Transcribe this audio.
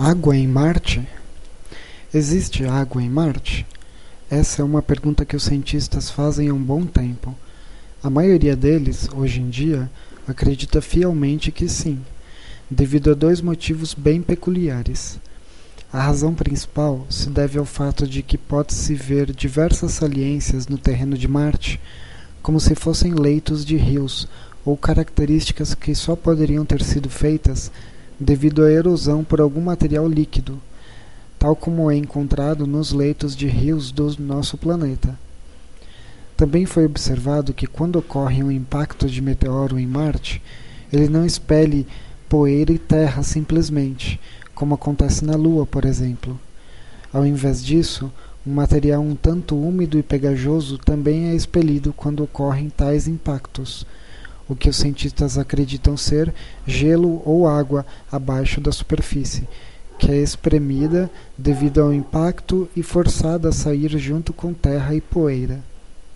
Água em Marte? Existe água em Marte? Essa é uma pergunta que os cientistas fazem há um bom tempo. A maioria deles, hoje em dia, acredita fielmente que sim, devido a dois motivos bem peculiares. A razão principal se deve ao fato de que pode-se ver diversas saliências no terreno de Marte, como se fossem leitos de rios ou características que só poderiam ter sido feitas devido à erosão por algum material líquido, tal como é encontrado nos leitos de rios do nosso planeta. Também foi observado que quando ocorre um impacto de meteoro em Marte, ele não expele poeira e terra simplesmente, como acontece na Lua, por exemplo. Ao invés disso, um material um tanto úmido e pegajoso também é expelido quando ocorrem tais impactos o que os cientistas acreditam ser gelo ou água abaixo da superfície, que é espremida devido ao impacto e forçada a sair junto com terra e poeira.